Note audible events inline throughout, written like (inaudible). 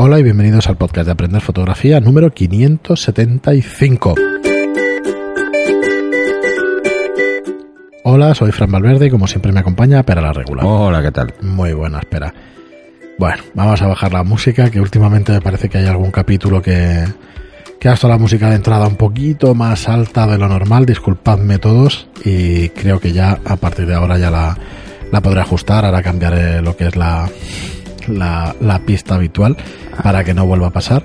Hola y bienvenidos al podcast de Aprender Fotografía número 575. Hola, soy Fran Valverde y como siempre me acompaña Pera la Regular. Hola, ¿qué tal? Muy buena, espera. Bueno, vamos a bajar la música, que últimamente me parece que hay algún capítulo que, que ha estado la música de entrada un poquito más alta de lo normal, disculpadme todos, y creo que ya a partir de ahora ya la, la podré ajustar, ahora cambiaré lo que es la, la, la pista habitual para que no vuelva a pasar.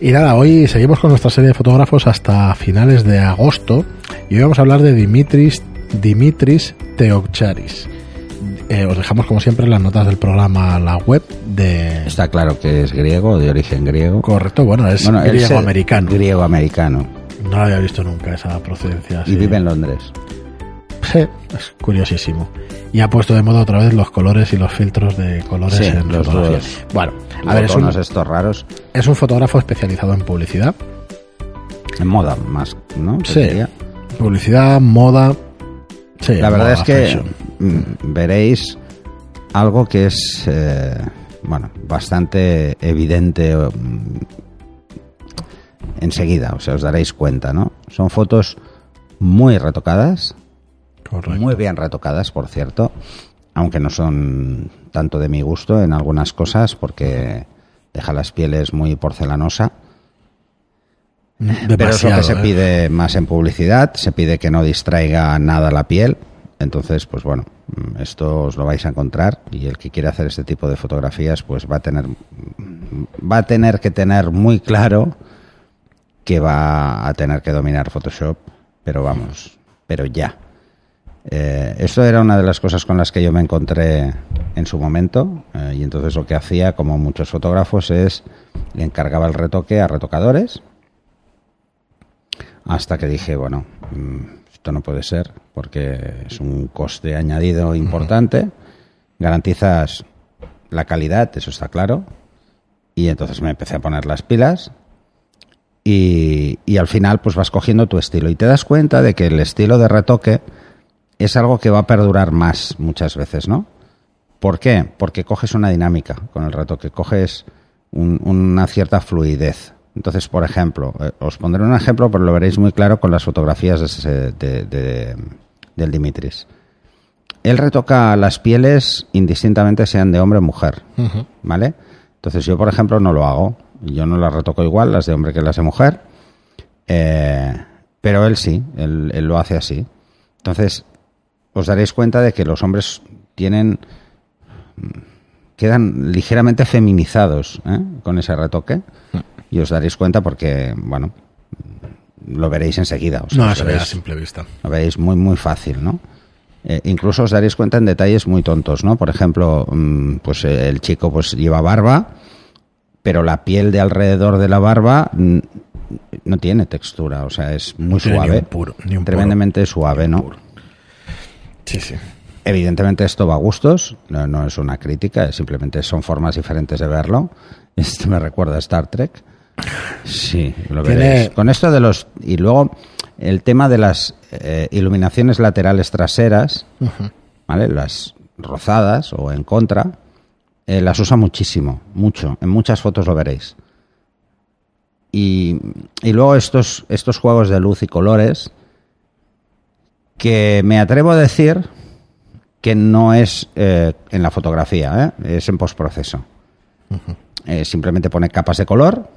Y nada, hoy seguimos con nuestra serie de fotógrafos hasta finales de agosto y hoy vamos a hablar de Dimitris, Dimitris Teokcharis. Eh, os dejamos como siempre las notas del programa la web de... Está claro que es griego, de origen griego. Correcto, bueno, es Bueno, griego-americano. Griego-americano. No lo había visto nunca esa procedencia. Y vive en Londres. (laughs) Es curiosísimo. Y ha puesto de moda otra vez los colores y los filtros de colores Sí, en los fotografía. Bueno, a ver, es un, estos raros. es un fotógrafo especializado en publicidad. En moda, más, ¿no? Sí. Publicidad, moda. Sí, La verdad moda, es que fashion. mm, veréis algo que es, eh, bueno, bastante evidente mm, enseguida, o sea, os daréis cuenta, ¿no? Son fotos muy retocadas, Correcto. muy bien retocadas, por cierto, aunque no son tanto de mi gusto en algunas cosas porque deja las pieles muy porcelanosa. Pero es lo que se ¿eh? pide más en publicidad, se pide que no distraiga nada la piel. Entonces, pues bueno, esto os lo vais a encontrar y el que quiera hacer este tipo de fotografías, pues va a tener va a tener que tener muy claro que va a tener que dominar Photoshop, pero vamos, pero ya. Eh, esto era una de las cosas con las que yo me encontré en su momento eh, y entonces lo que hacía, como muchos fotógrafos, es le encargaba el retoque a retocadores hasta que dije, bueno, mm, esto no puede ser porque es un coste añadido importante, garantizas la calidad, eso está claro, y entonces me empecé a poner las pilas y, y al final pues vas cogiendo tu estilo y te das cuenta de que el estilo de retoque es algo que va a perdurar más muchas veces, ¿no? ¿Por qué? Porque coges una dinámica con el retoque, coges un- una cierta fluidez. Entonces, por ejemplo, eh, os pondré un ejemplo, pero lo veréis muy claro con las fotografías de ese- de- de- del Dimitris. Él retoca las pieles indistintamente sean de hombre o mujer. ¿vale? Entonces yo, por ejemplo, no lo hago. Yo no las retoco igual, las de hombre que las de mujer. Eh, pero él sí, él, él lo hace así. Entonces, os daréis cuenta de que los hombres tienen quedan ligeramente feminizados ¿eh? con ese retoque y os daréis cuenta porque bueno lo veréis enseguida o sea, No, se ve a veréis- simple vista. lo veis muy muy fácil no Eh, incluso os daréis cuenta en detalles muy tontos no por ejemplo mm, pues eh, el chico pues lleva barba pero la piel de alrededor de la barba mm, no tiene textura o sea es muy suave puro- ni puro. tremendamente suave no Sí, sí. Evidentemente esto va a gustos, no, no es una crítica, simplemente son formas diferentes de verlo. (laughs) Esto me recuerda a Star Trek. Sí, lo Tiene- veréis. Con esto de los... Y luego el tema de las eh, iluminaciones laterales traseras, ¿vale? Las rozadas o en contra, eh, las usa muchísimo, mucho. En muchas fotos lo veréis. Y, y luego estos, estos juegos de luz y colores que me atrevo a decir que no es eh, en la fotografía, ¿eh? es en postproceso. Eh, simplemente pone capas de color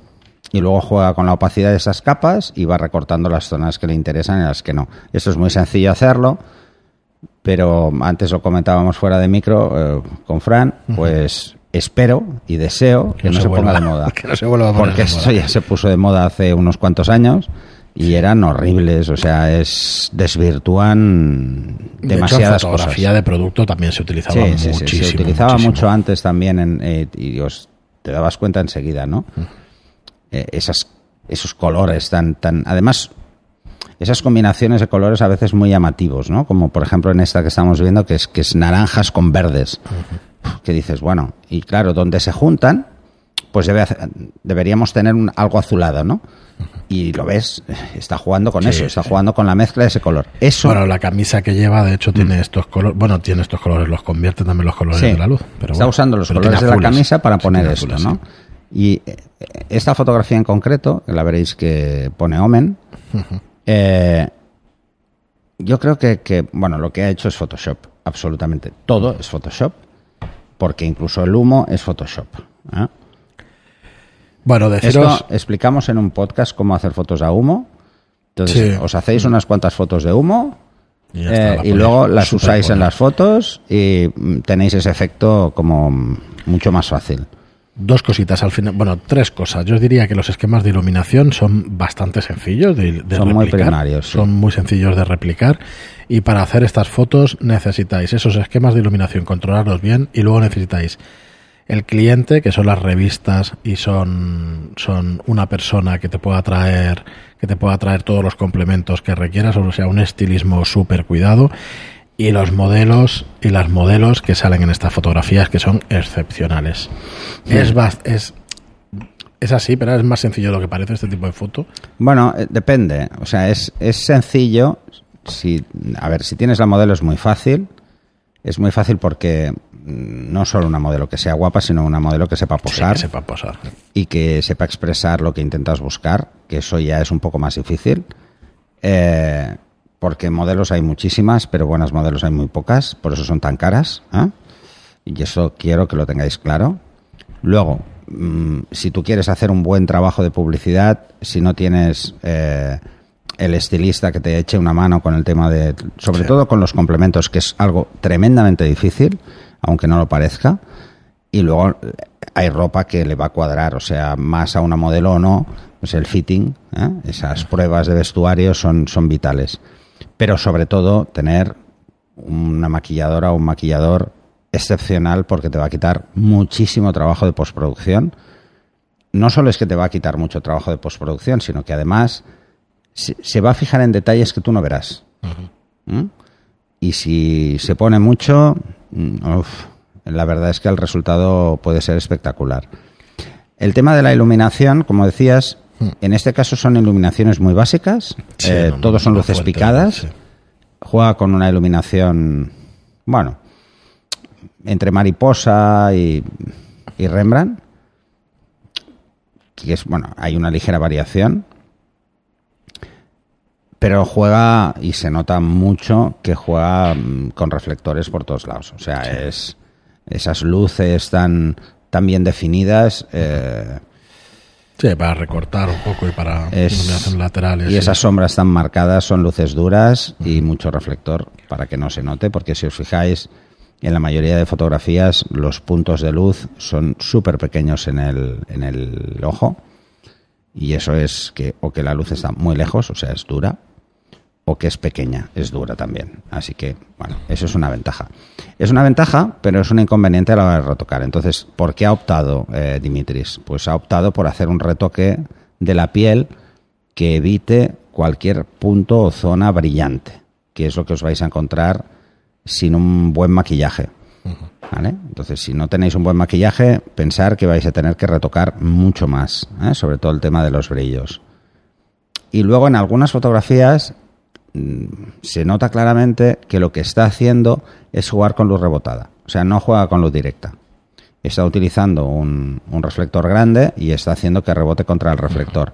y luego juega con la opacidad de esas capas y va recortando las zonas que le interesan y las que no. Esto es muy sencillo hacerlo, pero antes lo comentábamos fuera de micro eh, con Fran, pues espero y deseo que, no, se, ponga vuelva- de moda. (laughs) que no se vuelva a poner Porque de esto ya se puso de moda hace unos cuantos años y eran horribles, o sea, es desvirtúan De hecho, demasiadas fotografía cosas. de producto también se utilizaba Sí, sí, muchísimo. se utilizaba muchísimo. mucho antes también en, eh, y os te dabas cuenta enseguida, ¿no? Eh, esas, esos colores tan, tan, además, esas combinaciones de colores a veces muy llamativos, ¿no? Como por ejemplo en esta que estamos viendo, que es, que es naranjas con verdes. Que dices, bueno, y claro, donde se juntan, pues debe deberíamos tener un- algo azulado, ¿no? Y lo ves, está jugando con Sí, eso, está sí. jugando con la mezcla de ese color. Eso, Bueno, la camisa que lleva, de hecho, Mm. tiene estos colores. Bueno, tiene estos colores, los convierte también los colores Sí. de la luz. Pero está bueno, usando los colores de la camisa para poner esto, ¿no? Y eh, esta fotografía en concreto, que la veréis que pone Omen, eh, yo creo que, que, bueno, lo que ha hecho es Photoshop, absolutamente. Todo es Photoshop, porque incluso el humo es Photoshop. ¿eh? Bueno, deciros... Esto explicamos en un podcast cómo hacer fotos a humo. Entonces, Sí. os hacéis unas cuantas fotos de humo Y ya está, eh, y luego las usáis en las fotos y mm, tenéis ese efecto como mm, mucho más fácil. Dos cositas al final, bueno, tres cosas. Yo os diría que los esquemas de iluminación son bastante sencillos de, de Son muy replicar. primarios, sí. Son muy sencillos de replicar. Y para hacer estas fotos necesitáis esos esquemas de iluminación, controlarlos bien y luego necesitáis el cliente, que son las revistas y son, son una persona que te pueda traer, que te pueda traer todos los complementos que requieras, o sea, un estilismo súper cuidado. Y los modelos y las modelos que salen en estas fotografías que son excepcionales. Es, es, es así, pero es más sencillo de lo que parece este tipo de foto. Bueno, eh, depende. O sea, es, es sencillo. Si, a ver, si tienes la modelo es muy fácil. Es muy fácil porque no solo una modelo que sea guapa, sino una modelo que sepa Sí, posar que sepa posar. y que sepa expresar lo que intentas buscar, que eso ya es un poco más difícil. Eh, porque modelos hay muchísimas, pero buenas modelos hay muy pocas, por eso son tan caras. ¿eh? Y eso quiero que lo tengáis claro. Luego, mm, si tú quieres hacer un buen trabajo de publicidad, si no tienes eh, el estilista que te eche una mano con el tema de, sobre Sí. todo con los complementos, que es algo tremendamente difícil, aunque no lo parezca, y luego eh, hay ropa que le va a cuadrar, o sea, más a una modelo o no, pues el fitting, ¿eh? esas pruebas de vestuario son, son vitales. Pero sobre todo tener una maquilladora o un maquillador excepcional porque te va a quitar muchísimo trabajo de postproducción. No solo es que te va a quitar mucho trabajo de postproducción, sino que además se, se va a fijar en detalles que tú no verás. ¿Mm? Y si se pone mucho, mm, uf, la verdad es que el resultado puede ser espectacular. El tema de la iluminación, como decías, en este caso son iluminaciones muy básicas, Sí, eh, no, todos son luces picadas, sí. juega con una iluminación, bueno, entre mariposa y, y Rembrandt, que es, bueno, hay una ligera variación, pero juega y se nota mucho que juega mm, con reflectores por todos lados. O sea, es esas luces tan, tan bien definidas. eh, Sí, para recortar un poco y para es- laterales. y sí. esas sombras tan marcadas son luces duras y mucho reflector para que no se note, porque si os fijáis, en la mayoría de fotografías los puntos de luz son súper pequeños en el, en el ojo. Y eso es que o que la luz está muy lejos, o sea, es dura, o que es pequeña, es dura también. Así que, bueno, eso es una ventaja. Es una ventaja, pero es un inconveniente a la hora de retocar. Entonces, ¿por qué ha optado eh, Dimitris? Pues ha optado por hacer un retoque de la piel que evite cualquier punto o zona brillante, que es lo que os vais a encontrar sin un buen maquillaje. ¿Vale? Entonces, si no tenéis un buen maquillaje, pensar que vais a tener que retocar mucho más, ¿eh? sobre todo el tema de los brillos. Y luego en algunas fotografías se nota claramente que lo que está haciendo es jugar con luz rebotada. O sea, no juega con luz directa. Está utilizando un, un reflector grande y está haciendo que rebote contra el reflector.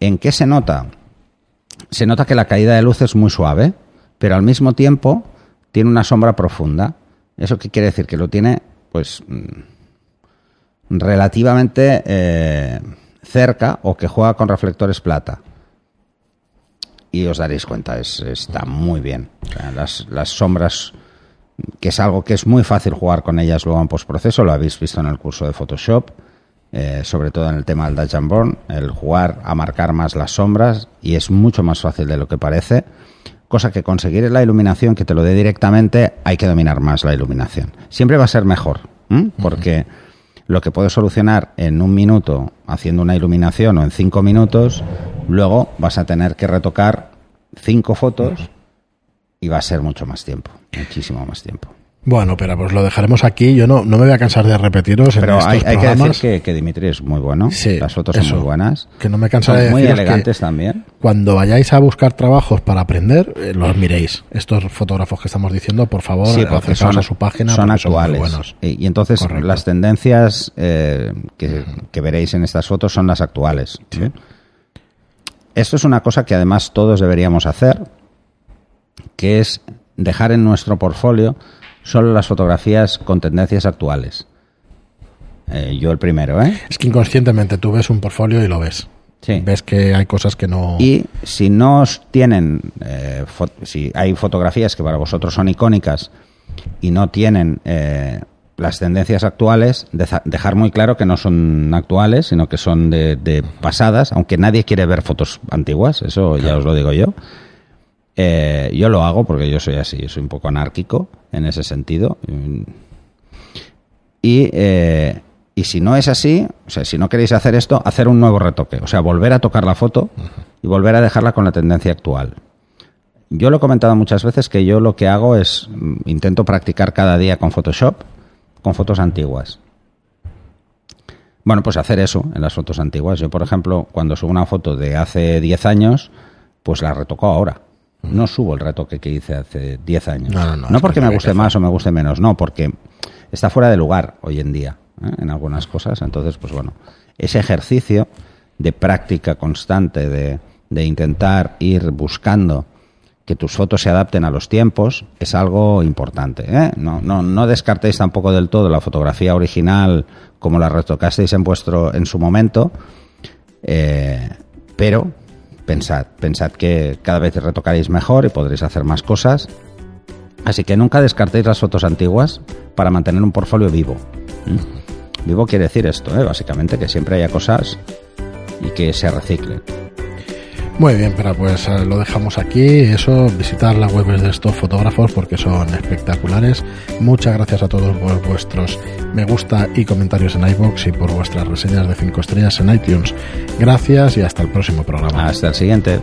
¿En qué se nota? Se nota que la caída de luz es muy suave, pero al mismo tiempo tiene una sombra profunda. ¿Eso qué quiere decir? Que lo tiene, pues, mm, relativamente eh, cerca o que juega con reflectores plata. Y os daréis cuenta, es, está muy bien. O sea, las, las sombras, que es algo que es muy fácil jugar con ellas luego en postproceso, lo habéis visto en el curso de Photoshop, eh, sobre todo en el tema del Dutch and Burn, el jugar a marcar más las sombras y es mucho más fácil de lo que parece. Cosa que conseguir la iluminación que te lo dé directamente, hay que dominar más la iluminación. Siempre va a ser mejor, porque lo que puedes solucionar en un minuto haciendo una iluminación o en cinco minutos, luego vas a tener que retocar cinco fotos y va a ser mucho más tiempo, muchísimo más tiempo. Bueno, pero pues lo dejaremos aquí. Yo no, no me voy a cansar de repetiros Pero en estos hay, hay que programas. decir que, que Dimitri es muy bueno. Sí, Las fotos son muy buenas. Que no me cansaré de muy que- elegantes también. Cuando vayáis a buscar trabajos para aprender, eh, los miréis. Estos fotógrafos que estamos diciendo, por favor, Sí, son, a su página. son actuales. buenos. y, y entonces Correcto. las tendencias eh, que, que veréis en estas fotos son las actuales. ¿eh? Esto es una cosa que además todos deberíamos hacer, que es dejar en nuestro portfolio solo las fotografías con tendencias actuales. Eh, yo el primero, ¿eh? Es que inconscientemente tú ves un portfolio y lo ves. Sí. Ves que hay cosas que no. Y si no tienen, eh, si hay fotografías que para vosotros son icónicas y no tienen eh, las tendencias actuales, deja- dejar muy claro que no son actuales, sino que son de, de pasadas, aunque nadie quiere ver fotos antiguas, eso ya os lo digo yo. Eh, yo lo hago porque yo soy así, soy un poco anárquico en ese sentido. Y, eh, y si no es así, o sea, si no queréis hacer esto, hacer un nuevo retoque. O sea, volver a tocar la foto y volver a dejarla con la tendencia actual. Yo lo he comentado muchas veces que yo lo que hago es mm, intento practicar cada día con Photoshop con fotos antiguas. Bueno, pues hacer eso en las fotos antiguas. Yo, por ejemplo, cuando subo una foto de hace 10 años, pues la retoco ahora. No subo el retoque que hice hace 10 años. No, no, no, es porque que me guste más o me guste menos, no, porque está fuera de lugar hoy en día ¿eh? en algunas cosas. Entonces, pues bueno, ese ejercicio de práctica constante, de, de intentar ir buscando que tus fotos se adapten a los tiempos es algo importante. ¿eh? No, no, no descartéis tampoco del todo la fotografía original como la retocasteis en vuestro en su momento, eh, pero pensad, pensad que cada vez retocaréis mejor y podréis hacer más cosas. Así que nunca descartéis las fotos antiguas para mantener un portfolio vivo. ¿Mm? Vivo quiere decir esto, ¿eh? básicamente que siempre haya cosas y que se reciclen. Muy bien, pero pues eh, lo dejamos aquí. Eso, visitar la web de estos fotógrafos porque son espectaculares. Muchas gracias a todos por vuestros me gusta y comentarios en iBox y por vuestras reseñas de 5 estrellas en iTunes. Gracias y hasta el próximo programa. Hasta el siguiente.